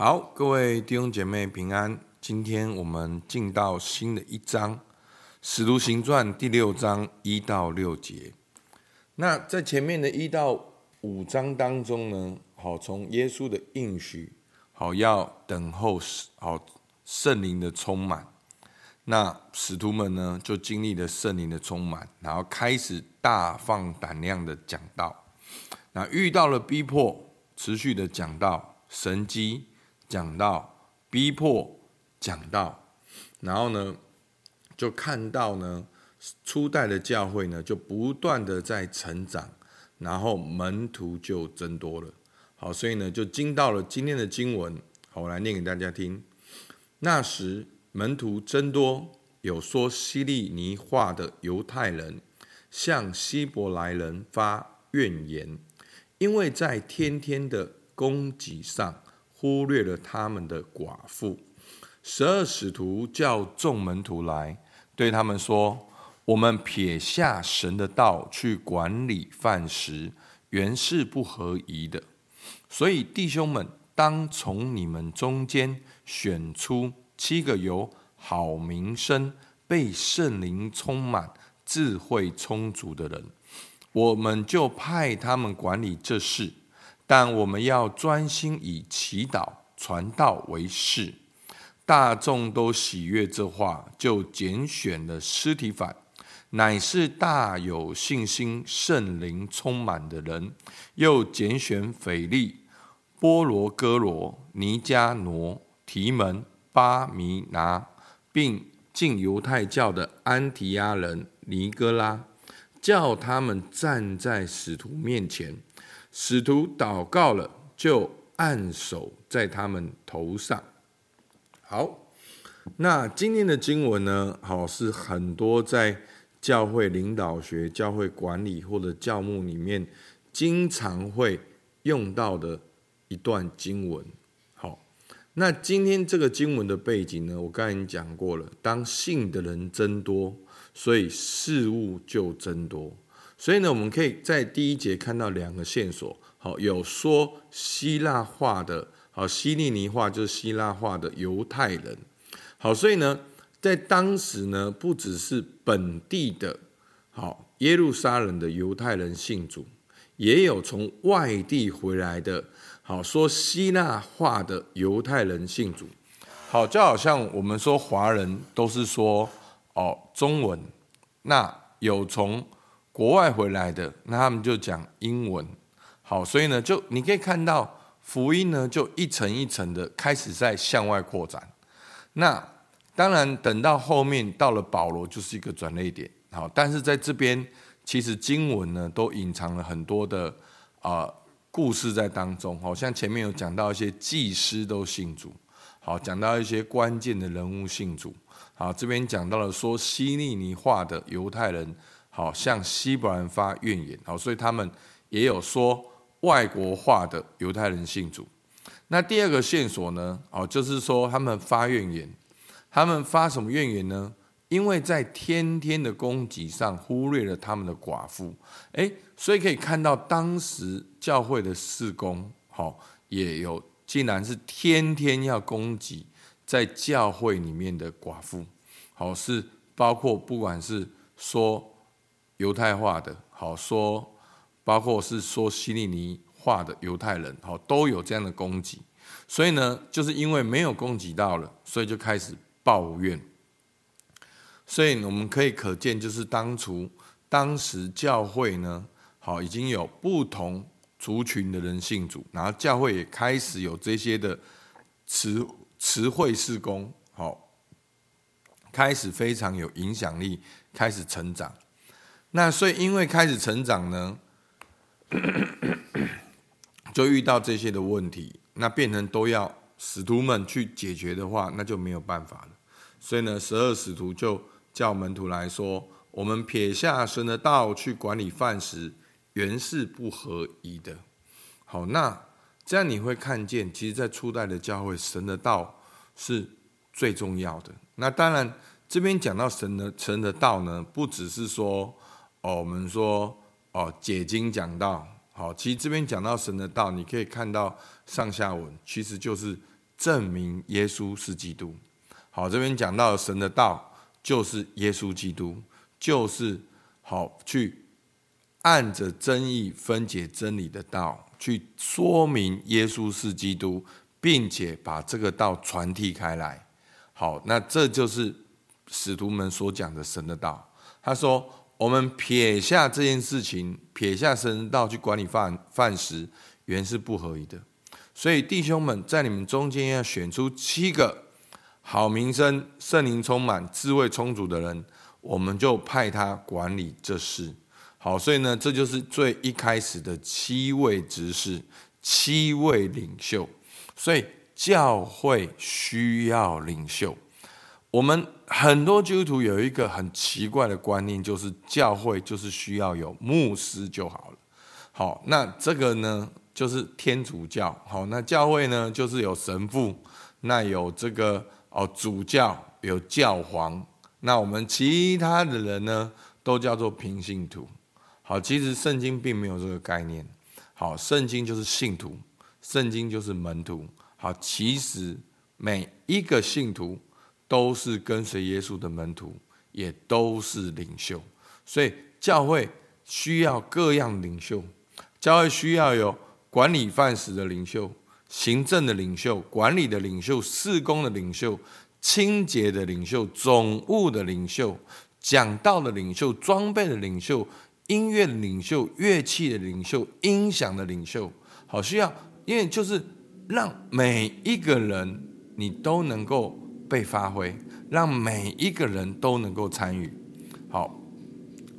好，各位弟兄姐妹平安。今天我们进到新的一章《使徒行传》第六章一到六节。那在前面的一到五章当中呢，好，从耶稣的应许，好，要等候好圣灵的充满。那使徒们呢，就经历了圣灵的充满，然后开始大放胆量的讲道。那遇到了逼迫，持续的讲道，神迹讲到，逼迫。讲到，然后呢，就看到呢，初代的教会呢，就不断的在成长，然后门徒就增多了。好，所以呢，就经到了今天的经文，好，我来念给大家听。那时门徒增多，有说希利尼话的犹太人向希伯来人发怨言，因为在天天的供给上忽略了他们的寡妇。十二使徒叫众门徒来，对他们说：“我们撇下神的道去管理饭食，原是不合宜的。所以弟兄们，当从你们中间选出七个有好名声、被圣灵充满、智慧充足的人，我们就派他们管理这事。但我们要专心以祈祷、传道为事。”大众都喜悦这话，就拣选了尸体反，乃是大有信心、圣灵充满的人；又拣选腓利、波罗哥罗、尼迦挪、提门、巴米拿，并进犹太教的安提亚人尼哥拉，叫他们站在使徒面前。使徒祷告了，就按手在他们头上。好，那今天的经文呢？好，是很多在教会领导学、教会管理或者教牧里面经常会用到的一段经文。好，那今天这个经文的背景呢？我刚才已经讲过了。当信的人增多，所以事物就增多。所以呢，我们可以在第一节看到两个线索。好，有说希腊话的。好，希利尼话就是希腊话的犹太人。好，所以呢，在当时呢，不只是本地的，好耶路撒冷的犹太人信主，也有从外地回来的，好说希腊话的犹太人信主。好，就好像我们说华人都是说哦中文，那有从国外回来的，那他们就讲英文。好，所以呢，就你可以看到。福音呢，就一层一层的开始在向外扩展。那当然，等到后面到了保罗，就是一个转捩点。好，但是在这边，其实经文呢都隐藏了很多的啊、故事在当中。好像前面有讲到一些祭司都信主，好，讲到一些关键的人物信主。好，这边讲到了说希利尼话的犹太人，好向希伯兰发怨言。好，所以他们也有说。外国化的犹太人信主，那第二个线索呢？哦，就是说他们发怨言，他们发什么怨言呢？因为在天天的供给上忽略了他们的寡妇，诶，所以可以看到当时教会的事工，好，也有竟然是天天要供给在教会里面的寡妇，好，是包括不管是说犹太化的，好说。包括是说希利尼话的犹太人，好，都有这样的供给，所以呢，就是因为没有供给到了，所以就开始抱怨。所以我们可以可见，就是当初当时教会呢，好，已经有不同族群的人信主，然后教会也开始有这些的词词汇事工，好，开始非常有影响力，开始成长。那所以因为开始成长呢。就遇到这些的问题，那变成都要使徒们去解决的话，那就没有办法了。所以呢，十二使徒就叫门徒来说：“我们撇下神的道去管理饭食，原是不合宜的。”好，那这样你会看见，其实，在初代的教会，神的道是最重要的。那当然，这边讲到神的神的道呢，不只是说哦，我们说。哦，解经讲道，好，其实这边讲到神的道，你可以看到上下文，其实就是证明耶稣是基督。好，这边讲到神的道就是耶稣基督，就是好去按着真义分解真理的道，去说明耶稣是基督，并且把这个道传递开来。好，那这就是使徒们所讲的神的道。他说：“我们撇下这件事情，撇下神道去管理饭饭食，原是不合宜的。所以弟兄们，在你们中间要选出七个。”好名声、圣灵充满、智慧充足的人，我们就派他管理这事。好，所以呢，这就是最一开始的七位执事、七位领袖。所以教会需要领袖。我们很多基督徒有一个很奇怪的观念，就是教会就是需要有牧师就好了。好，那这个呢，就是天主教。好，那教会呢，就是有神父，那有这个。哦，主教有教皇，那我们其他的人呢，都叫做平信徒。好，其实圣经并没有这个概念。好，圣经就是信徒，圣经就是门徒。好，其实每一个信徒都是跟随耶稣的门徒，也都是领袖。所以教会需要各样领袖，教会需要有管理范式的领袖。行政的领袖、管理的领袖、事工的领袖、清洁的领袖、总务的领袖、讲道的领袖、装备的领袖、音乐的领袖、乐器的领袖、音响的领袖，好需要，因为就是让每一个人你都能够被发挥，让每一个人都能够参与。好，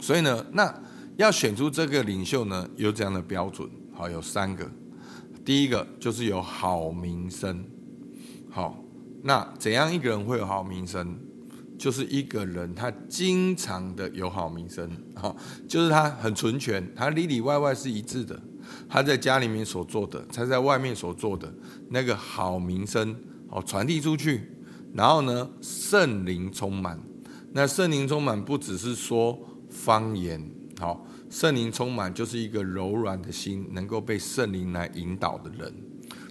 所以呢，那要选出这个领袖呢，有这样的标准，好，有三个。第一个就是有好名声，好，那怎样一个人会有好名声？就是一个人他经常的有好名声，好，就是他很纯全，他里里外外是一致的，他在家里面所做的，他在外面所做的那个好名声，好传递出去，然后呢，圣灵充满，那圣灵充满不只是说方言，好。圣灵充满就是一个柔软的心，能够被圣灵来引导的人，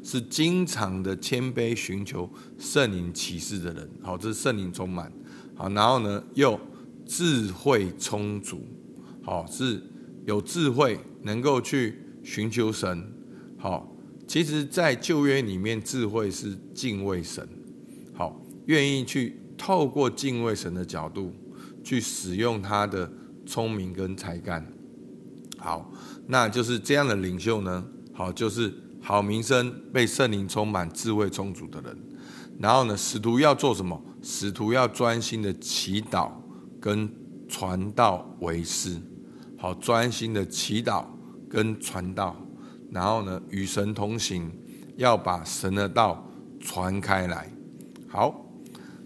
是经常的谦卑寻求圣灵启示的人。好，这是圣灵充满。好，然后呢，又智慧充足。好，是有智慧，能够去寻求神。好，其实，在旧约里面，智慧是敬畏神。愿意去透过敬畏神的角度，去使用他的聪明跟才干。好，那就是这样的领袖呢。好，就是好名声、被圣灵充满、智慧充足的人。然后呢，使徒要做什么？使徒要专心的祈祷跟传道为师。好，专心的祈祷跟传道。然后呢，与神同行，要把神的道传开来。好，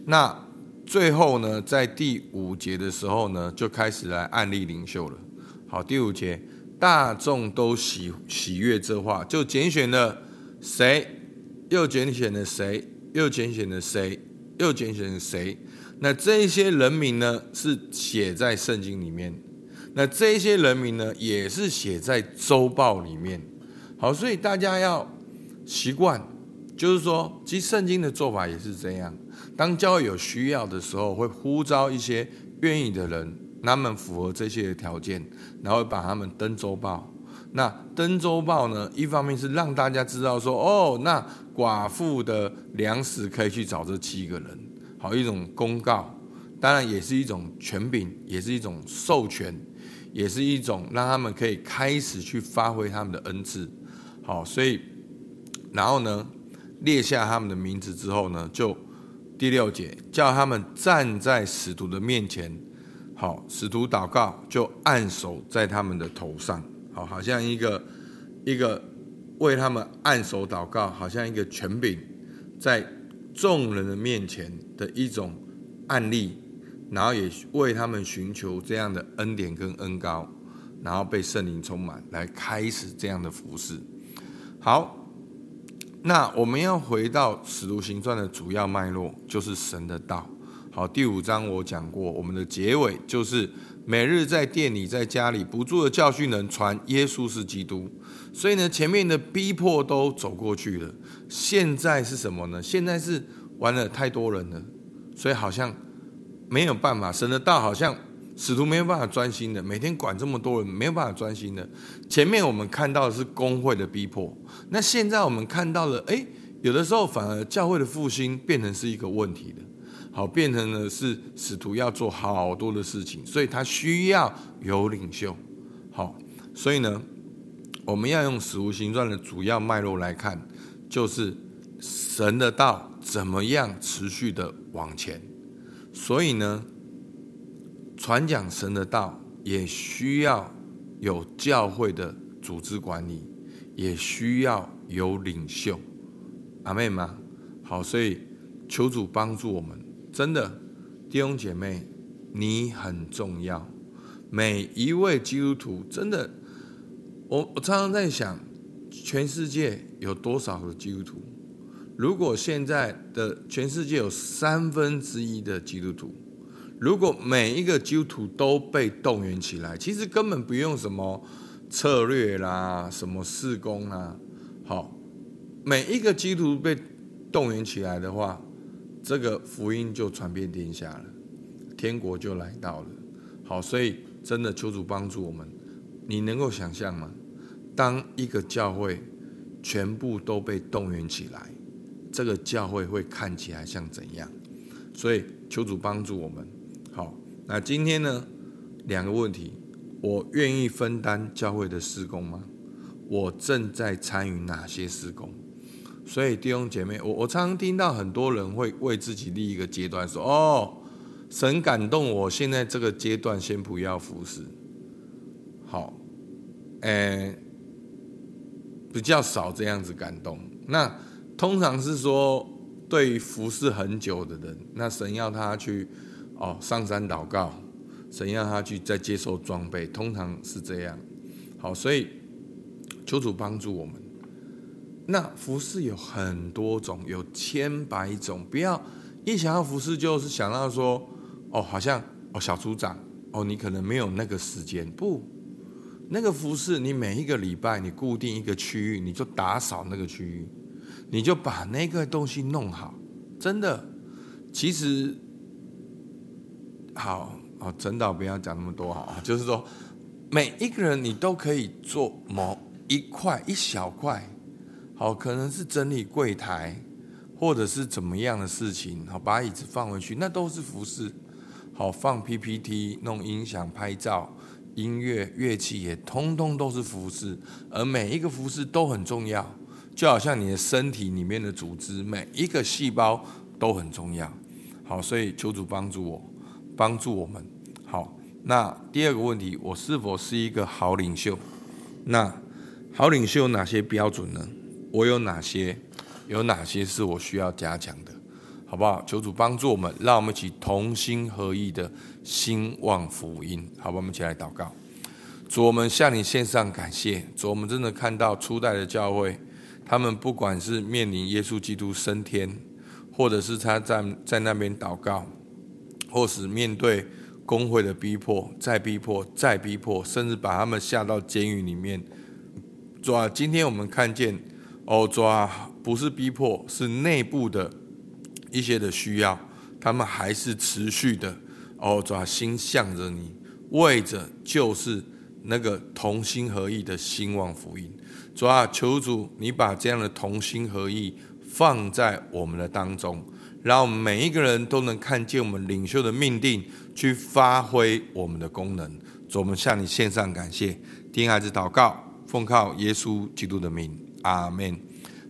那最后呢，在第五节的时候呢，就开始来案例领袖了。好，第五节，大众都喜喜悦这话，就拣选了谁，又拣选了谁，又拣选了谁，又拣选了谁。那这些人名呢，是写在圣经里面。那这些人名呢，也是写在周报里面。好，所以大家要习惯，就是说，其实圣经的做法也是这样。当教会有需要的时候，会呼召一些愿意的人。他们符合这些条件，然后把他们登周报。那登周报呢？一方面是让大家知道说，哦，那寡妇的粮食可以去找这七个人，好一种公告。当然也是一种权柄，也是一种授权，也是一种让他们可以开始去发挥他们的恩赐。好，所以然后呢，列下他们的名字之后呢，就第六节叫他们站在使徒的面前。好，使徒祷告就按手在他们的头上，好，好像一个一个为他们按手祷告，好像一个权柄在众人的面前的一种案例，然后也为他们寻求这样的恩典跟恩膏，然后被圣灵充满，来开始这样的服事。好，那我们要回到使徒行传的主要脉络，就是神的道。好，第五章我讲过，我们的结尾就是每日在店里、在家里不住的教训人，传耶稣是基督。所以呢，前面的逼迫都走过去了，现在是什么呢？现在是完了，太多人了，所以好像没有办法，神的道好像使徒没有办法专心的，每天管这么多人，没有办法专心的。前面我们看到的是工会的逼迫，那现在我们看到了，诶，有的时候反而教会的复兴变成是一个问题的，好，变成了是使徒要做好多的事情，所以他需要有领袖，好，所以呢。我们要用《使徒行传》的主要脉络来看，就是神的道怎么样持续的往前。所以呢，传讲神的道也需要有教会的组织管理，也需要有领袖。阿们吗？好，所以求主帮助我们。真的，弟兄姐妹，你很重要。每一位基督徒，真的。我我常常在想，全世界有多少个基督徒？如果现在的全世界有三分之一的基督徒，如果每一个基督徒都被动员起来，其实根本不用什么策略啦，什么事工啦，好，每一个基督徒被动员起来的话，这个福音就传遍天下了，天国就来到了。好，所以真的求主帮助我们，你能够想象吗？当一个教会全部都被动员起来，这个教会会看起来像怎样？所以求主帮助我们。那今天呢，两个问题：我愿意分担教会的施工吗？我正在参与哪些施工？所以弟兄姐妹，我我常常听到很多人会为自己立一个阶段，说：“哦，神感动我，现在这个阶段先不要服侍。”好，诶。比较少这样子感动，那通常是说对于服侍很久的人，那神要他去哦上山祷告，神要他去再接受装备，通常是这样。好，所以求主帮助我们。那服侍有很多种，有千百种，不要一想到服侍就是想到说哦，好像哦小组长哦，你可能没有那个时间，不。那个服侍，你每一个礼拜你固定一个区域，你就打扫那个区域，你就把那个东西弄好。真的，其实好好，陈导不要讲那么多好，就是说每一个人你都可以做某一块一小块，好，可能是整理柜台，或者是怎么样的事情，好，把椅子放回去，那都是服侍。好，放 PPT，弄音响，拍照。音乐乐器也通通都是服侍，而每一个服侍都很重要，就好像你的身体里面的组织，每一个细胞都很重要。好，所以求主帮助我，帮助我们。好，那第二个问题，我是否是一个好领袖？那好领袖有哪些标准呢？我有哪些？有哪些是我需要加强的？好不好？求主帮助我们，让我们一起同心合意的兴旺福音。好吧，我们一起来祷告。主，我们向你献上感谢。主，我们真的看到初代的教会，他们不管是面临耶稣基督升天，或者是他在在那边祷告，或是面对工会的逼迫，再逼迫，再逼迫，甚至把他们下到监狱里面。主啊，今天我们看见，哦，主啊，不是逼迫，是内部的。一些的需要，他们还是持续的哦，抓心向着你，为着就是那个同心合意的兴旺福音。主啊，求主你把这样的同心合意放在我们的当中，让每一个人都能看见我们领袖的命定，去发挥我们的功能。主，我们向你献上感谢，听孩子祷告，奉靠耶稣基督的名，阿门。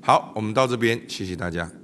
好，我们到这边，谢谢大家。